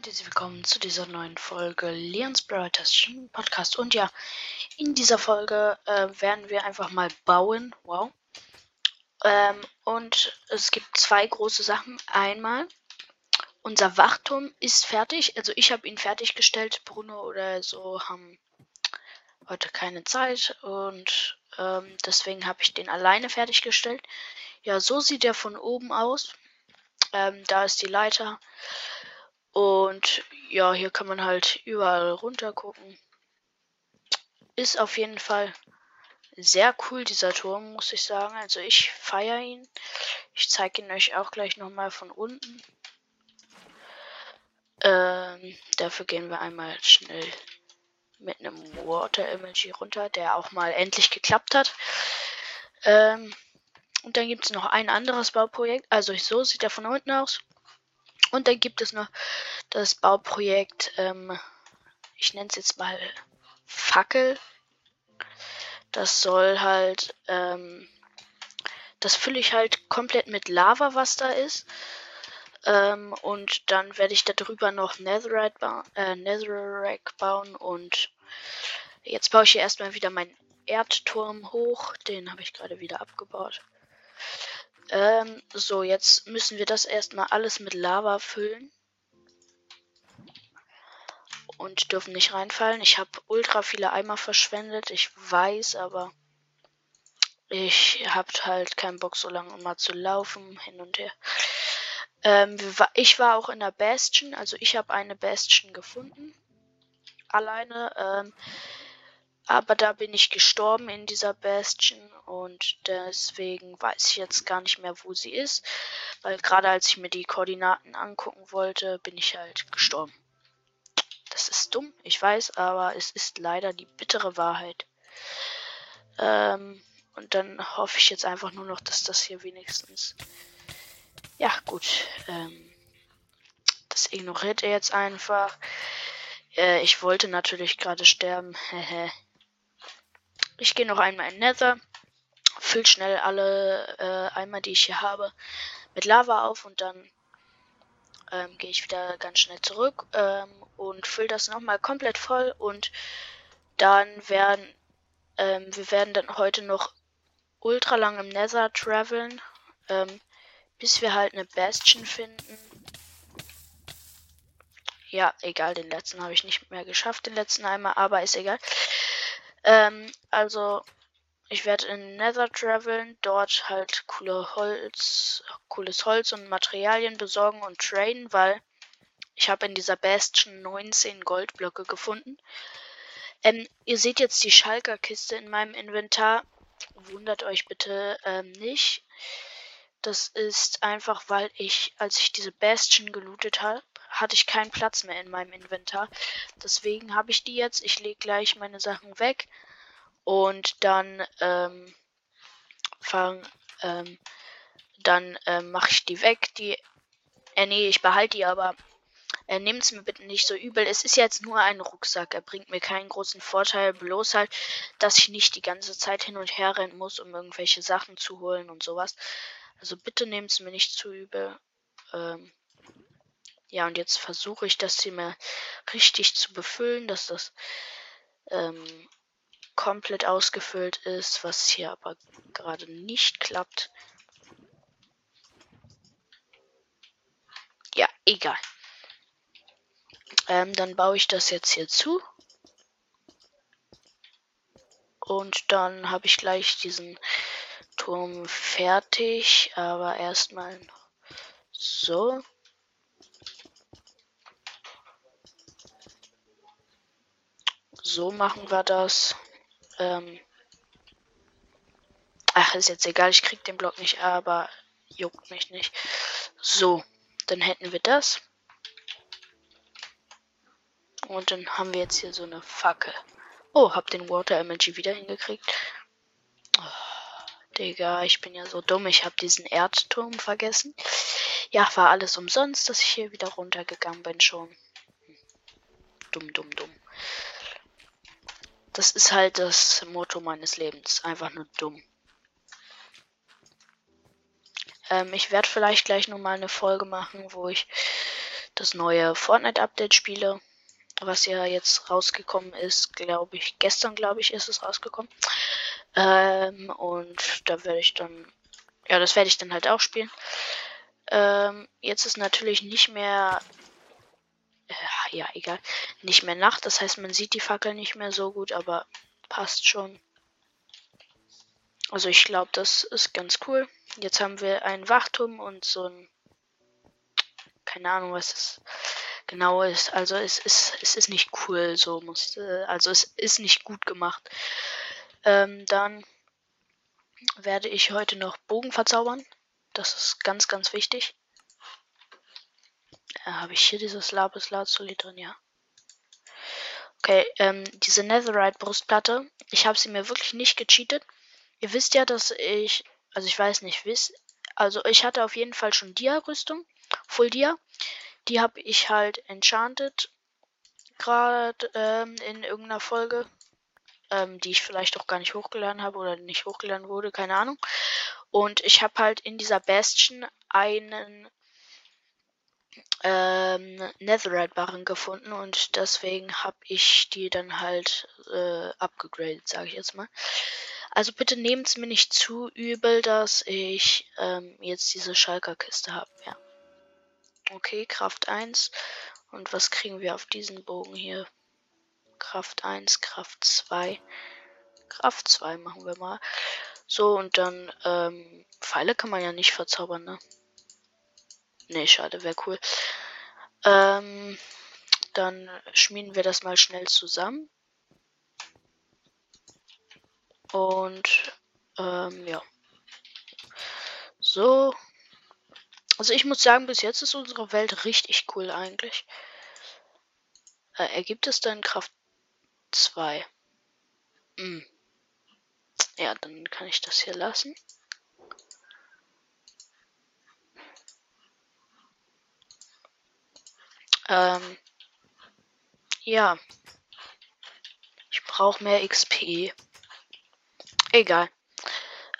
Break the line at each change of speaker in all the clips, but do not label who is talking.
und herzlich willkommen zu dieser neuen Folge Leons Brothers Podcast. Und ja, in dieser Folge äh, werden wir einfach mal bauen. Wow. Ähm, und es gibt zwei große Sachen. Einmal, unser Wachturm ist fertig. Also ich habe ihn fertiggestellt. Bruno oder so haben heute keine Zeit. Und ähm, deswegen habe ich den alleine fertiggestellt. Ja, so sieht er von oben aus. Ähm, da ist die Leiter. Und ja, hier kann man halt überall runter gucken. Ist auf jeden Fall sehr cool, dieser Turm, muss ich sagen. Also ich feiere ihn. Ich zeige ihn euch auch gleich nochmal von unten. Ähm, dafür gehen wir einmal schnell mit einem Water Emoji runter, der auch mal endlich geklappt hat. Ähm, und dann gibt es noch ein anderes Bauprojekt. Also so sieht er von unten aus. Und dann gibt es noch das Bauprojekt, ähm, ich nenne es jetzt mal Fackel. Das soll halt, ähm, das fülle ich halt komplett mit Lava, was da ist. Ähm, und dann werde ich darüber noch Netherite, ba äh, Netherrack bauen. Und jetzt baue ich hier erstmal wieder meinen Erdturm hoch. Den habe ich gerade wieder abgebaut. Ähm, so, jetzt müssen wir das erstmal alles mit Lava füllen. Und dürfen nicht reinfallen. Ich habe ultra viele Eimer verschwendet. Ich weiß, aber ich habe halt keinen Bock, so lange mal zu laufen, hin und her. Ähm, ich war auch in der Bastion, also ich habe eine Bastion gefunden. Alleine. Ähm, aber da bin ich gestorben in dieser Bastion und deswegen weiß ich jetzt gar nicht mehr, wo sie ist. Weil gerade als ich mir die Koordinaten angucken wollte, bin ich halt gestorben. Das ist dumm, ich weiß, aber es ist leider die bittere Wahrheit. Ähm, und dann hoffe ich jetzt einfach nur noch, dass das hier wenigstens. Ja, gut. Ähm, das ignoriert er jetzt einfach. Äh, ich wollte natürlich gerade sterben. Ich gehe noch einmal in Nether, fülle schnell alle äh, Eimer, die ich hier habe, mit Lava auf und dann ähm, gehe ich wieder ganz schnell zurück ähm, und fülle das nochmal komplett voll und dann werden ähm, wir werden dann heute noch ultra lang im Nether traveln, ähm, bis wir halt eine Bastion finden. Ja, egal, den letzten habe ich nicht mehr geschafft, den letzten einmal, aber ist egal. Ähm, also, ich werde in Nether traveln, dort halt coole Holz, cooles Holz und Materialien besorgen und traden, weil ich habe in dieser Bastion 19 Goldblöcke gefunden. Ähm, ihr seht jetzt die Schalker-Kiste in meinem Inventar. Wundert euch bitte ähm, nicht. Das ist einfach, weil ich, als ich diese Bastion gelootet habe, hatte ich keinen Platz mehr in meinem Inventar. Deswegen habe ich die jetzt. Ich lege gleich meine Sachen weg und dann ähm, fang, ähm, dann ähm, mache ich die weg. Die, äh, nee, ich behalte die, aber äh, nehmt es mir bitte nicht so übel. Es ist jetzt nur ein Rucksack. Er bringt mir keinen großen Vorteil. Bloß halt, dass ich nicht die ganze Zeit hin und her rennen muss, um irgendwelche Sachen zu holen und sowas. Also bitte nehmt es mir nicht zu übel. Ähm, ja, und jetzt versuche ich das hier mal richtig zu befüllen, dass das ähm, komplett ausgefüllt ist, was hier aber gerade nicht klappt. Ja, egal. Ähm, dann baue ich das jetzt hier zu. Und dann habe ich gleich diesen Turm fertig. Aber erstmal so. So machen wir das. Ähm Ach, ist jetzt egal, ich krieg den Block nicht, aber juckt mich nicht. So, dann hätten wir das. Und dann haben wir jetzt hier so eine Fackel. Oh, hab den Water Emoji wieder hingekriegt. Oh, Digga, ich bin ja so dumm. Ich hab diesen Erdturm vergessen. Ja, war alles umsonst, dass ich hier wieder runtergegangen bin schon. Dumm, dumm, dumm. Das ist halt das Motto meines Lebens. Einfach nur dumm. Ähm, ich werde vielleicht gleich nochmal eine Folge machen, wo ich das neue Fortnite-Update spiele, was ja jetzt rausgekommen ist, glaube ich, gestern, glaube ich, ist es rausgekommen. Ähm, und da werde ich dann, ja, das werde ich dann halt auch spielen. Ähm, jetzt ist natürlich nicht mehr, ja, egal, nicht mehr Nacht. Das heißt, man sieht die Fackel nicht mehr so gut, aber passt schon. Also ich glaube, das ist ganz cool. Jetzt haben wir einen Wachturm und so ein, keine Ahnung, was es genau ist. Also es ist, es ist nicht cool, so muss, also es ist nicht gut gemacht. Ähm, dann werde ich heute noch Bogen verzaubern. Das ist ganz, ganz wichtig. Äh, Habe ich hier dieses Lapis Lazuli drin? Ja. Okay, ähm, diese Netherite Brustplatte. Ich habe sie mir wirklich nicht gecheatet. Ihr wisst ja, dass ich, also ich weiß nicht, wisst, also ich hatte auf jeden Fall schon Dia-Rüstung, Full Dia. Die habe ich halt enchanted, gerade ähm, in irgendeiner Folge, ähm, die ich vielleicht auch gar nicht hochgeladen habe oder nicht hochgeladen wurde, keine Ahnung. Und ich habe halt in dieser Bastion einen ähm, Netherite-Barren gefunden und deswegen habe ich die dann halt äh, abgegradet, sage ich jetzt mal. Also bitte nehmt es mir nicht zu übel, dass ich ähm, jetzt diese Schalker-Kiste habe. Ja. Okay, Kraft 1. Und was kriegen wir auf diesen Bogen hier? Kraft 1, Kraft 2. Kraft 2 machen wir mal. So, und dann, ähm, Pfeile kann man ja nicht verzaubern, ne? Ne, schade, wäre cool. Ähm, dann schmieden wir das mal schnell zusammen. Und, ähm, ja. So. Also ich muss sagen, bis jetzt ist unsere Welt richtig cool eigentlich. Äh, ergibt es dann Kraft 2? Hm. Ja, dann kann ich das hier lassen. Ähm, ja. Ich brauche mehr XP. Egal.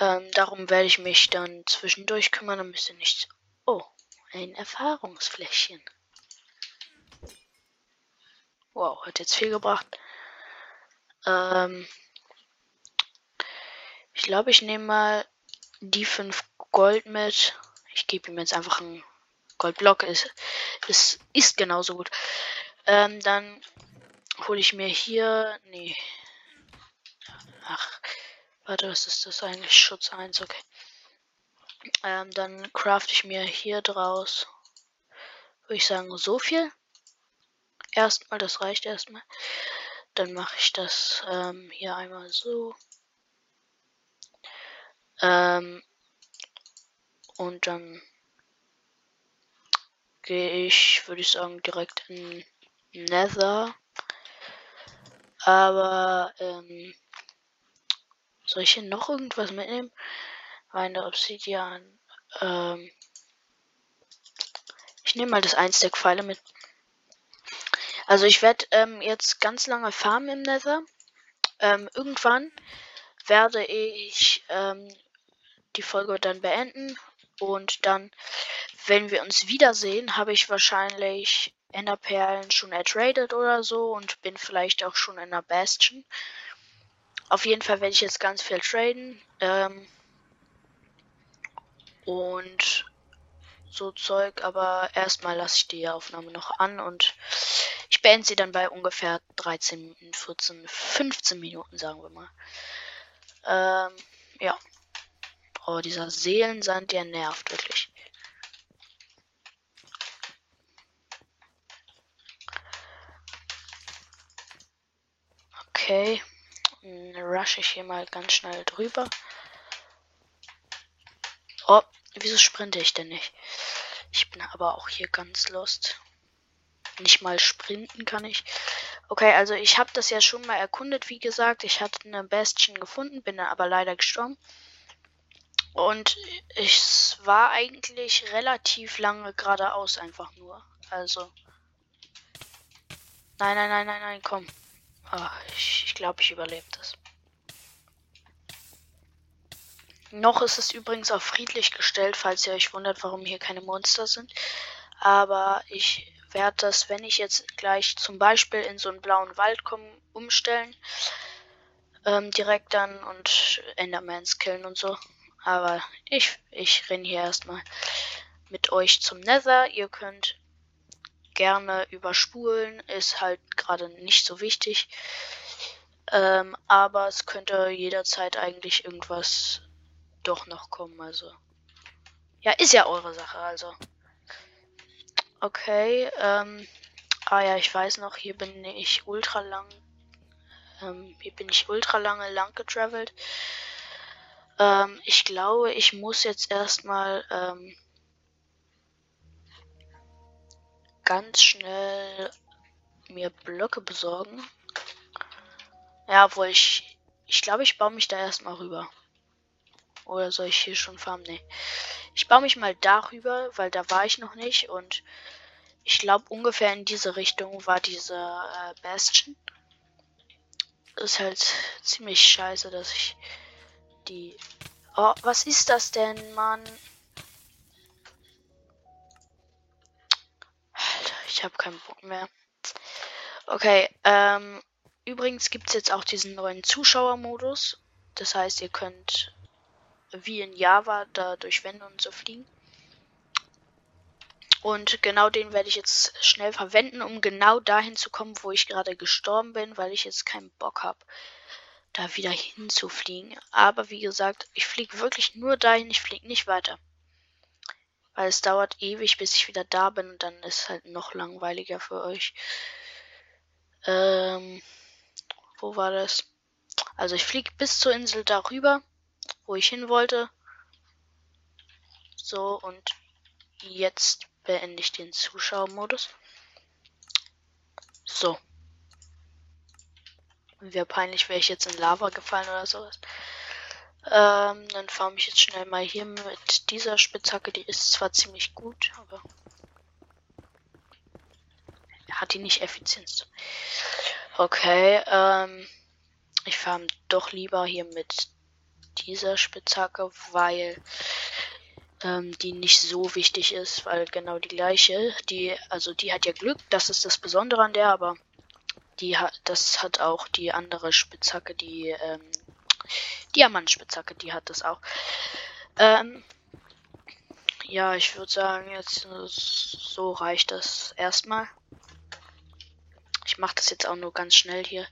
Ähm, darum werde ich mich dann zwischendurch kümmern, ein bisschen nicht. Oh, ein Erfahrungsfläschchen. Wow, hat jetzt viel gebracht. Ähm, ich glaube, ich nehme mal die 5 Gold mit. Ich gebe ihm jetzt einfach einen Goldblock. Es ist, ist genauso gut. Ähm, dann hole ich mir hier. Nee. Ach. Warte, was ist das eigentlich? Schutz 1, okay. Ähm, dann craft ich mir hier draus. Würde ich sagen, so viel. Erstmal, das reicht erstmal. Dann mache ich das ähm, hier einmal so. Ähm, und dann gehe ich, würde ich sagen, direkt in Nether. Aber, ähm, soll ich hier noch irgendwas mitnehmen? Meine Obsidian. Ähm, ich nehme mal das Einstack Pfeile mit. Also ich werde ähm, jetzt ganz lange farmen im Nether. Ähm, irgendwann werde ich ähm, die Folge dann beenden und dann, wenn wir uns wiedersehen, habe ich wahrscheinlich Enderperlen schon ertradet oder so und bin vielleicht auch schon in der Bastion. Auf jeden Fall werde ich jetzt ganz viel traden. Ähm, und so Zeug, aber erstmal lasse ich die Aufnahme noch an und ich beende sie dann bei ungefähr 13, 14, 15 Minuten, sagen wir mal. Ähm, ja. Oh, dieser Seelensand, der nervt wirklich. Okay. Dann rush ich hier mal ganz schnell drüber. Oh, wieso sprinte ich denn nicht? Ich bin aber auch hier ganz lost. Nicht mal sprinten kann ich. Okay, also ich habe das ja schon mal erkundet, wie gesagt. Ich hatte eine Bastion gefunden, bin aber leider gestorben. Und es war eigentlich relativ lange geradeaus einfach nur. Also. Nein, nein, nein, nein, nein, komm. Oh, ich, ich glaube, ich überlebe das. Noch ist es übrigens auf friedlich gestellt, falls ihr euch wundert, warum hier keine Monster sind. Aber ich werde das, wenn ich jetzt gleich zum Beispiel in so einen blauen Wald komme, umstellen. Ähm, direkt dann und Endermans killen und so. Aber ich, ich renne hier erstmal mit euch zum Nether. Ihr könnt gerne überspulen, ist halt gerade nicht so wichtig. Ähm, aber es könnte jederzeit eigentlich irgendwas doch noch kommen, also. Ja, ist ja eure Sache, also. Okay, ähm. Ah ja, ich weiß noch, hier bin ich ultra lang. Ähm, hier bin ich ultra lange lang getravelt. Ähm, ich glaube, ich muss jetzt erstmal ähm, ganz schnell mir Blöcke besorgen. Ja, obwohl ich. Ich glaube, ich baue mich da erstmal rüber. Oder soll ich hier schon farmen? Nee. Ich baue mich mal darüber, weil da war ich noch nicht. Und ich glaube, ungefähr in diese Richtung war diese äh, Bastion. Ist halt ziemlich scheiße, dass ich die. Oh, was ist das denn, Mann? Ich habe keinen Bock mehr. Okay, ähm, übrigens gibt es jetzt auch diesen neuen Zuschauermodus. Das heißt, ihr könnt wie in Java da durch Wände und so fliegen. Und genau den werde ich jetzt schnell verwenden, um genau dahin zu kommen, wo ich gerade gestorben bin, weil ich jetzt keinen Bock habe, da wieder hinzufliegen. Aber wie gesagt, ich fliege wirklich nur dahin, ich fliege nicht weiter. Weil es dauert ewig, bis ich wieder da bin und dann ist es halt noch langweiliger für euch. Ähm, wo war das? Also ich fliege bis zur Insel darüber wo ich hin wollte. So, und jetzt beende ich den Zuschauermodus. So. Wäre peinlich, wäre ich jetzt in Lava gefallen oder sowas. Ähm, dann fahre ich jetzt schnell mal hier mit dieser Spitzhacke. Die ist zwar ziemlich gut, aber hat die nicht Effizienz. Okay, ähm, ich fahre doch lieber hier mit dieser Spitzhacke, weil ähm, die nicht so wichtig ist, weil genau die gleiche, die, also die hat ja Glück, das ist das Besondere an der, aber die hat, das hat auch die andere Spitzhacke, die ähm, Diamantspitzhacke, die hat das auch. Ähm, ja, ich würde sagen, jetzt so reicht das erstmal. Ich mache das jetzt auch nur ganz schnell hier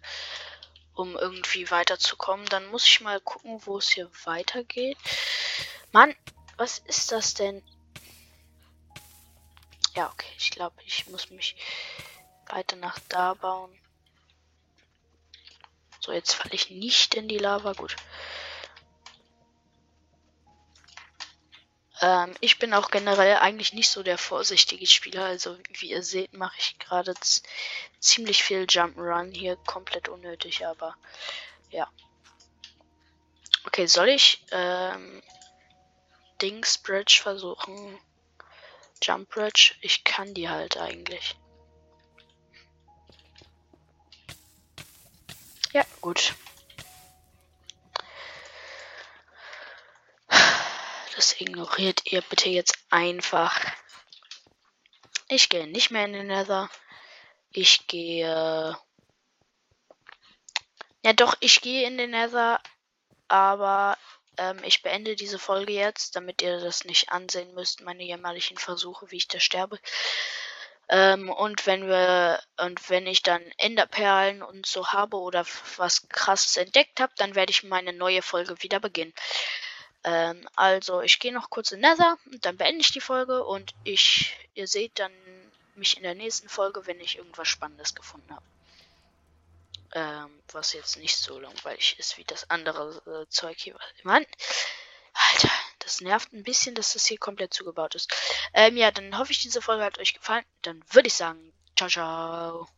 um irgendwie weiterzukommen. Dann muss ich mal gucken, wo es hier weitergeht. Mann, was ist das denn? Ja, okay, ich glaube, ich muss mich weiter nach da bauen. So, jetzt falle ich nicht in die Lava. Gut. Ähm, ich bin auch generell eigentlich nicht so der vorsichtige Spieler. Also wie ihr seht, mache ich gerade ziemlich viel Jump'n'Run hier. Komplett unnötig, aber ja. Okay, soll ich ähm, Dings Bridge versuchen? Jump Bridge? Ich kann die halt eigentlich. Gut. Das ignoriert ihr bitte jetzt einfach. Ich gehe nicht mehr in den Nether. Ich gehe. Ja, doch, ich gehe in den Nether. Aber ähm, ich beende diese Folge jetzt, damit ihr das nicht ansehen müsst, meine jämmerlichen Versuche, wie ich da sterbe. Ähm, und wenn wir und wenn ich dann Enderperlen und so habe oder was krasses entdeckt habe, dann werde ich meine neue Folge wieder beginnen. Ähm, also, ich gehe noch kurz in Nether und dann beende ich die Folge und ich, ihr seht dann mich in der nächsten Folge, wenn ich irgendwas Spannendes gefunden habe. Ähm, was jetzt nicht so langweilig ist wie das andere äh, Zeug hier. Mann, Alter, das nervt ein bisschen, dass das hier komplett zugebaut ist. Ähm, ja, dann hoffe ich, diese Folge hat euch gefallen. Dann würde ich sagen, ciao, ciao.